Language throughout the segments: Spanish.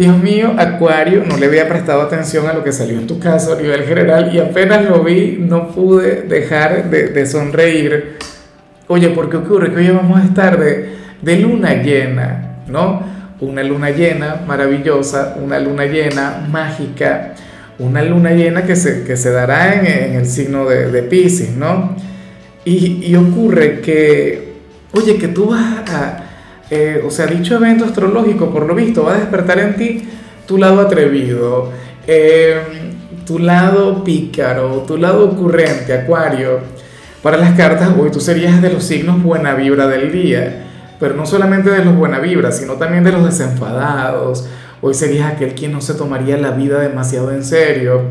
Dios mío, Acuario, no le había prestado atención a lo que salió en tu caso a nivel general y apenas lo vi no pude dejar de, sonreír. Oye, ¿por qué ocurre? Que hoy vamos a estar de, luna llena, ¿no? Una luna llena maravillosa, una luna llena mágica, una luna llena que se, que se dará en, en el signo de, de Pisces, ¿no? Y, y ocurre que, oye, que tú vas a eh, o sea, dicho evento astrológico, por lo visto, va a despertar en ti tu lado atrevido, eh, tu lado pícaro, tu lado ocurrente, acuario. Para las cartas, hoy tú serías de los signos buena vibra del día, pero no solamente de los buena vibra, sino también de los desenfadados. Hoy serías aquel quien no se tomaría la vida demasiado en serio,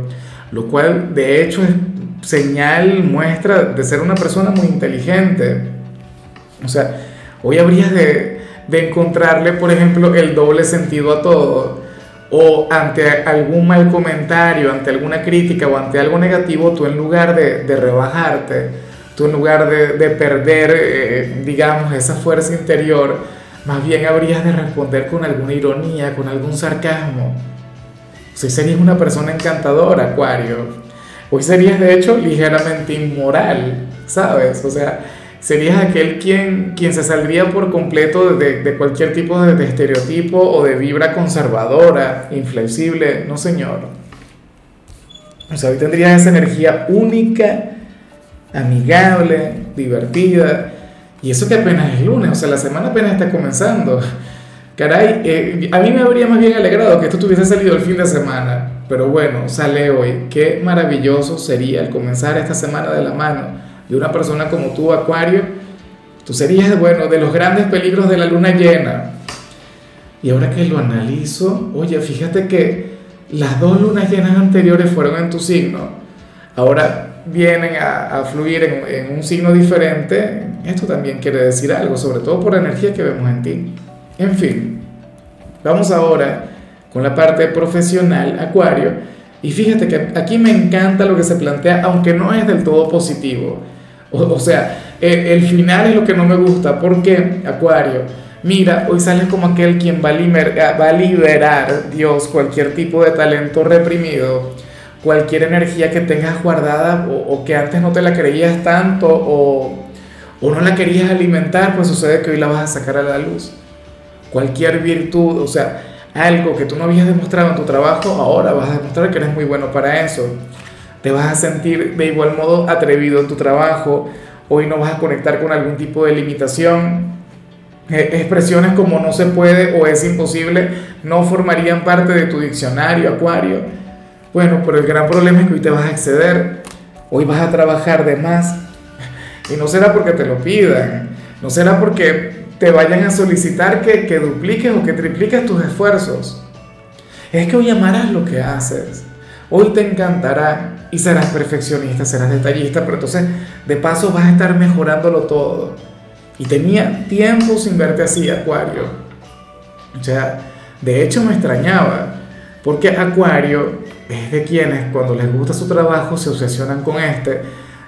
lo cual de hecho es señal, muestra de ser una persona muy inteligente. O sea, hoy habrías de, de encontrarle, por ejemplo, el doble sentido a todo, o ante algún mal comentario, ante alguna crítica o ante algo negativo, tú en lugar de, rebajarte, tú en lugar de, de perder, eh, digamos, esa fuerza interior, más bien habrías de responder con alguna ironía, con algún sarcasmo. Si serías una persona encantadora, Acuario. Hoy serías de hecho ligeramente inmoral, ¿sabes? O sea, serías aquel quien, quien se saldría por completo de, de cualquier tipo de, estereotipo o de vibra conservadora, inflexible, no señor. O sea, hoy tendrías esa energía única, amigable, divertida, y eso que apenas es lunes, o sea, la semana apenas está comenzando. Caray, eh, a mí me habría más bien alegrado que esto tuviese salido el fin de semana, pero bueno, sale hoy. Qué maravilloso sería el comenzar esta semana de la mano de una persona como tú, Acuario, tú serías, bueno, de los grandes peligros de la luna llena. Y ahora que lo analizo, oye, fíjate que las dos lunas llenas anteriores fueron en tu signo. Ahora vienen a, a fluir en, en, un signo diferente. Esto también quiere decir algo, sobre todo por la energía que vemos en ti. En fin, vamos ahora con la parte profesional, Acuario. Y fíjate que aquí me encanta lo que se plantea, aunque no es del todo positivo. O, sea, el, final es lo que no me gusta. porque Acuario? Mira, hoy sales como aquel quien va a, liberar, va a liberar, Dios, cualquier tipo de talento reprimido, cualquier energía que tengas guardada o, que antes no te la creías tanto o, o no la querías alimentar, pues sucede que hoy la vas a sacar a la luz. Cualquier virtud, o sea, algo que tú no habías demostrado en tu trabajo, ahora vas a demostrar que eres muy bueno para eso te vas a sentir de igual modo atrevido en tu trabajo, hoy no vas a conectar con algún tipo de limitación. Eh, expresiones como no se puede o es imposible no formarían parte de tu diccionario, Acuario. Bueno, pero el gran problema es que hoy te vas a exceder, hoy vas a trabajar de más. Y no será porque te lo pidan, no será porque te vayan a solicitar que, que dupliques o que tripliques tus esfuerzos. Es que hoy amarás lo que haces. Hoy te encantará y serás perfeccionista, serás detallista, pero entonces de paso vas a estar mejorándolo todo. Y tenía tiempo sin verte así, Acuario. O sea, de hecho me extrañaba, porque Acuario es de quienes cuando les gusta su trabajo se obsesionan con este,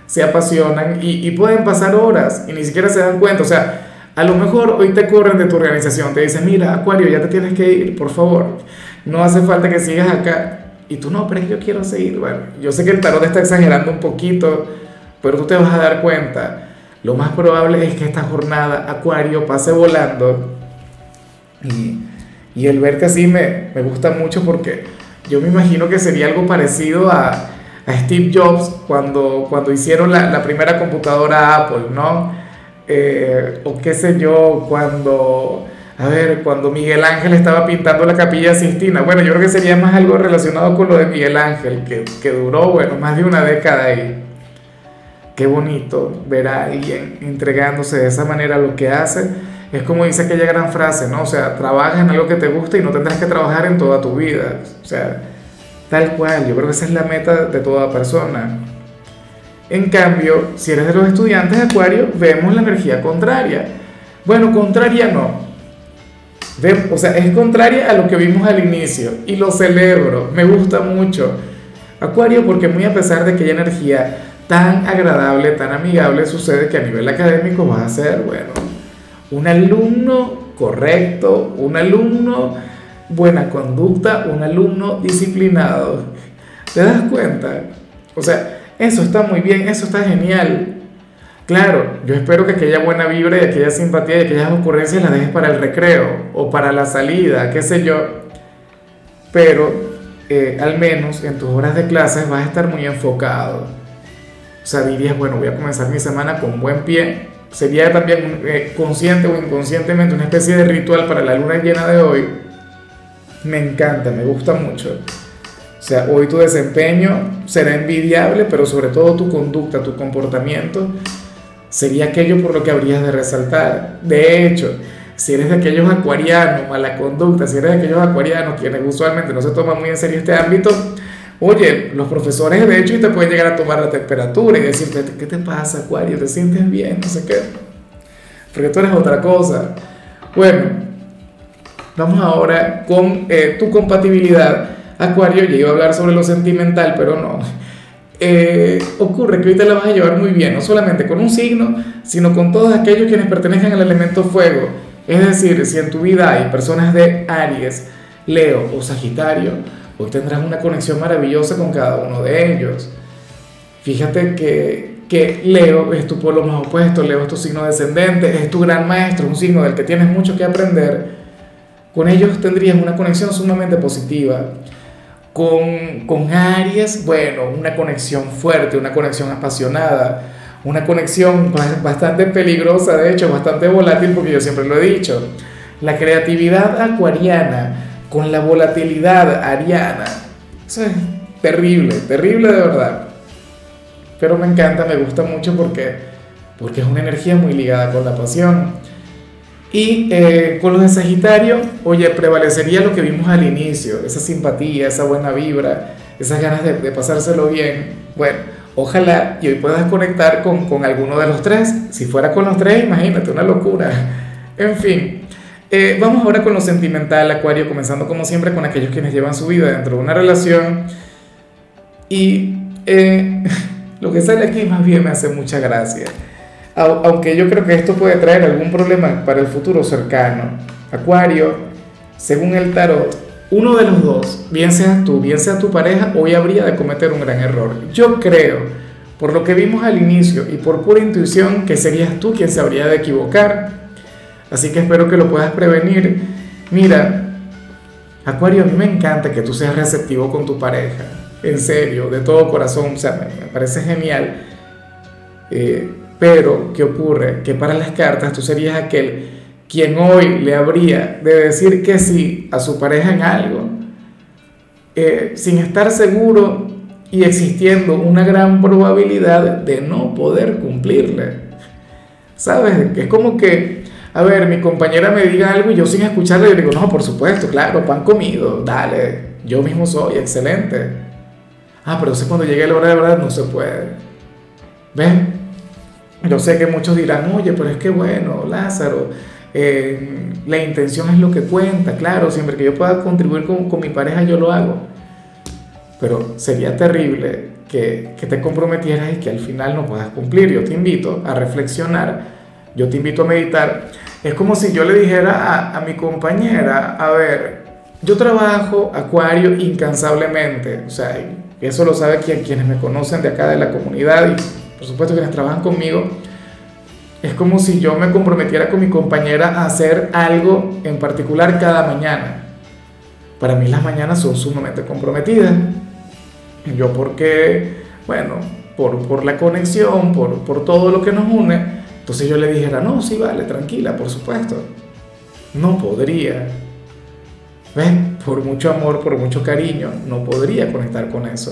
se apasionan y, pueden pasar horas y ni siquiera se dan cuenta. O sea, a lo mejor hoy te corren de tu organización, te dicen, mira, Acuario, ya te tienes que ir, por favor. No hace falta que sigas acá y tú no, pero es que yo quiero seguir. Bueno, yo sé que el tarot está exagerando un poquito, pero tú te vas a dar cuenta. Lo más probable es que esta jornada Acuario pase volando. Y, y el verte así me, me, gusta mucho porque yo me imagino que sería algo parecido a, a Steve Jobs cuando, cuando hicieron la, la primera computadora Apple, ¿no? Eh, o qué sé yo, cuando a ver, cuando Miguel Ángel estaba pintando la capilla Sistina, bueno, yo creo que sería más algo relacionado con lo de Miguel Ángel, que, que duró, bueno, más de una década ahí. Qué bonito ver a alguien entregándose de esa manera a lo que hace. Es como dice aquella gran frase, ¿no? O sea, trabaja en algo que te gusta y no tendrás que trabajar en toda tu vida. O sea, Tal cual, yo creo que esa es la meta de toda persona. En cambio, si eres de los estudiantes de Acuario, vemos la energía contraria. Bueno, contraria no. O sea, es contraria a lo que vimos al inicio y lo celebro, me gusta mucho. Acuario porque muy a pesar de que hay energía tan agradable, tan amigable, sucede que a nivel académico vas a ser, bueno, un alumno correcto, un alumno buena conducta, un alumno disciplinado. ¿Te das cuenta? O sea, eso está muy bien, eso está genial. Claro, yo espero que aquella buena vibra y aquella simpatía y aquellas ocurrencias las dejes para el recreo o para la salida, qué sé yo. Pero eh, al menos en tus horas de clases vas a estar muy enfocado. O sea, dirías, bueno, voy a comenzar mi semana con buen pie. Sería también eh, consciente o inconscientemente una especie de ritual para la luna llena de hoy. Me encanta, me gusta mucho. O sea, hoy tu desempeño será envidiable, pero sobre todo tu conducta, tu comportamiento, sería aquello por lo que habrías de resaltar. De hecho, si eres de aquellos acuarianos, mala conducta, si eres de aquellos acuarianos quienes usualmente no se toman muy en serio este ámbito, oye, los profesores de hecho te pueden llegar a tomar la temperatura y decirte, ¿qué te pasa, acuario? ¿Te sientes bien? No sé qué. Porque tú eres otra cosa. Bueno, vamos ahora con eh, tu compatibilidad Acuario, ya iba a hablar sobre lo sentimental, pero no. Eh, ocurre que hoy te la vas a llevar muy bien, no solamente con un signo, sino con todos aquellos quienes pertenecen al elemento fuego. Es decir, si en tu vida hay personas de Aries, Leo o Sagitario, hoy tendrás una conexión maravillosa con cada uno de ellos. Fíjate que, que Leo es tu polo más opuesto, Leo es tu signo descendente, es tu gran maestro, un signo del que tienes mucho que aprender. Con ellos tendrías una conexión sumamente positiva con, con Aries, bueno, una conexión fuerte, una conexión apasionada, una conexión bastante peligrosa, de hecho, bastante volátil, porque yo siempre lo he dicho. La creatividad acuariana con la volatilidad ariana, terrible, terrible de verdad. Pero me encanta, me gusta mucho porque, porque es una energía muy ligada con la pasión. Y eh, con los de Sagitario, oye, prevalecería lo que vimos al inicio, esa simpatía, esa buena vibra, esas ganas de, pasárselo bien. Bueno, ojalá y hoy puedas conectar con, con, alguno de los tres. Si fuera con los tres, imagínate, una locura. En fin, eh, vamos ahora con lo sentimental, Acuario, comenzando como siempre con aquellos quienes llevan su vida dentro de una relación. Y eh, lo que sale aquí más bien me hace mucha gracia aunque yo creo que esto puede traer algún problema para el futuro cercano. Acuario, según el tarot, uno de los dos, bien seas tú, bien sea tu pareja, hoy habría de cometer un gran error. Yo creo, por lo que vimos al inicio y por pura intuición, que serías tú quien se habría de equivocar. Así que espero que lo puedas prevenir. Mira, Acuario, a mí me encanta que tú seas receptivo con tu pareja. En serio, de todo corazón, o sea, me, parece genial. Eh, pero, ¿qué ocurre? Que para las cartas tú serías aquel quien hoy le habría de decir que sí a su pareja en algo, eh, sin estar seguro y existiendo una gran probabilidad de no poder cumplirle. ¿Sabes? Es como que, a ver, mi compañera me diga algo y yo sin escucharle le digo, no, por supuesto, claro, pan comido, dale, yo mismo soy, excelente. Ah, pero sé cuando llegue la hora de verdad no se puede. ¿Ven? Yo sé que muchos dirán, oye, pero es que bueno, Lázaro, eh, la intención es lo que cuenta, claro, siempre que yo pueda contribuir con, con mi pareja, yo lo hago. Pero sería terrible que, que, te comprometieras y que al final no puedas cumplir. Yo te invito a reflexionar, yo te invito a meditar. Es como si yo le dijera a, a mi compañera, a ver, yo trabajo acuario incansablemente, o sea, eso lo sabe quien, quienes me conocen de acá de la comunidad y por supuesto quienes trabajan conmigo, es como si yo me comprometiera con mi compañera a hacer algo en particular cada mañana. Para mí las mañanas son sumamente comprometidas. Yo porque, bueno, por, por la conexión, por, por todo lo que nos une, entonces yo le dijera, no, sí, vale, tranquila, por supuesto. No podría. ¿Ves? Por mucho amor, por mucho cariño, no podría conectar con eso.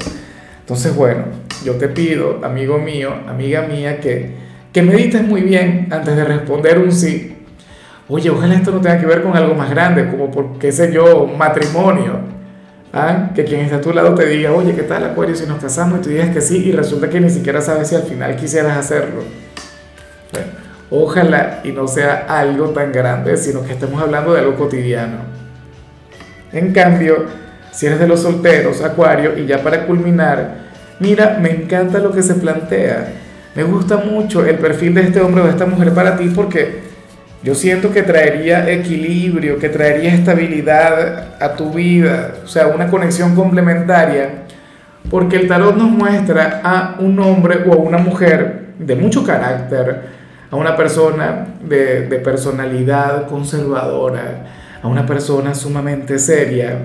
Entonces, bueno, yo te pido, amigo mío, amiga mía, que, que medites muy bien antes de responder un sí. Oye, ojalá esto no tenga que ver con algo más grande, como por, qué sé yo, matrimonio. ¿Ah? Que quien está a tu lado te diga, oye, ¿qué tal Acuario si nos casamos? Y tú digas que sí y resulta que ni siquiera sabes si al final quisieras hacerlo. Bueno, ojalá y no sea algo tan grande, sino que estemos hablando de algo cotidiano. En cambio, si eres de los solteros, Acuario, y ya para culminar, mira, me encanta lo que se plantea. Me gusta mucho el perfil de este hombre o de esta mujer para ti porque yo siento que traería equilibrio, que traería estabilidad a tu vida, o sea, una conexión complementaria, porque el tarot nos muestra a un hombre o a una mujer de mucho carácter, a una persona de, de personalidad conservadora, a una persona sumamente seria,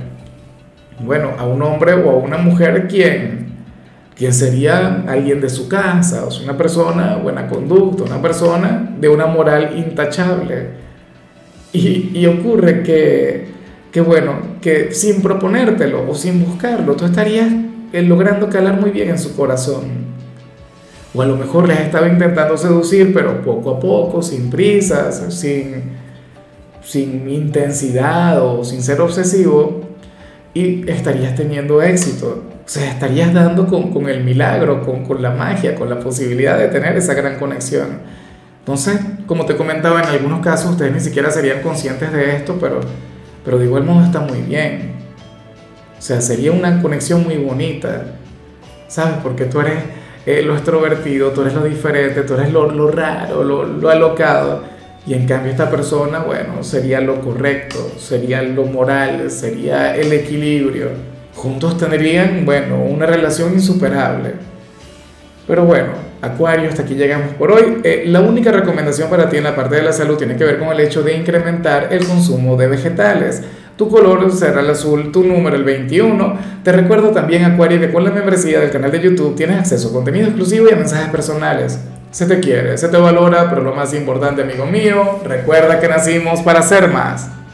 bueno, a un hombre o a una mujer quien quien sería alguien de su casa, o sea, una persona buena conducta, una persona de una moral intachable. Y, ocurre que, que, bueno, que sin proponértelo o sin buscarlo, tú estarías eh, logrando calar muy bien en su corazón. O a lo mejor les estaba intentando seducir, pero poco a poco, sin prisas, sin, sin intensidad o sin ser obsesivo, y estarías teniendo éxito. O sea, estarías dando con, con el milagro, con, con, la magia, con la posibilidad de tener esa gran conexión. Entonces, como te comentaba, en algunos casos ustedes ni siquiera serían conscientes de esto, pero, pero de igual modo está muy bien. O sea, sería una conexión muy bonita, ¿sabes? Porque tú eres eh, lo extrovertido, tú eres lo diferente, tú eres lo, lo raro, lo, lo alocado. Y en cambio esta persona, bueno, sería lo correcto, sería lo moral, sería el equilibrio juntos tendrían, bueno, una relación insuperable. Pero bueno, Acuario, hasta aquí llegamos por hoy. Eh, la única recomendación para ti en la parte de la salud tiene que ver con el hecho de incrementar el consumo de vegetales. Tu color será el azul, tu número el 21. Te recuerdo también, Acuario, que con la membresía del canal de YouTube tienes acceso a contenido exclusivo y a mensajes personales. Se te quiere, se te valora, pero lo más importante, amigo mío, recuerda que nacimos para ser más.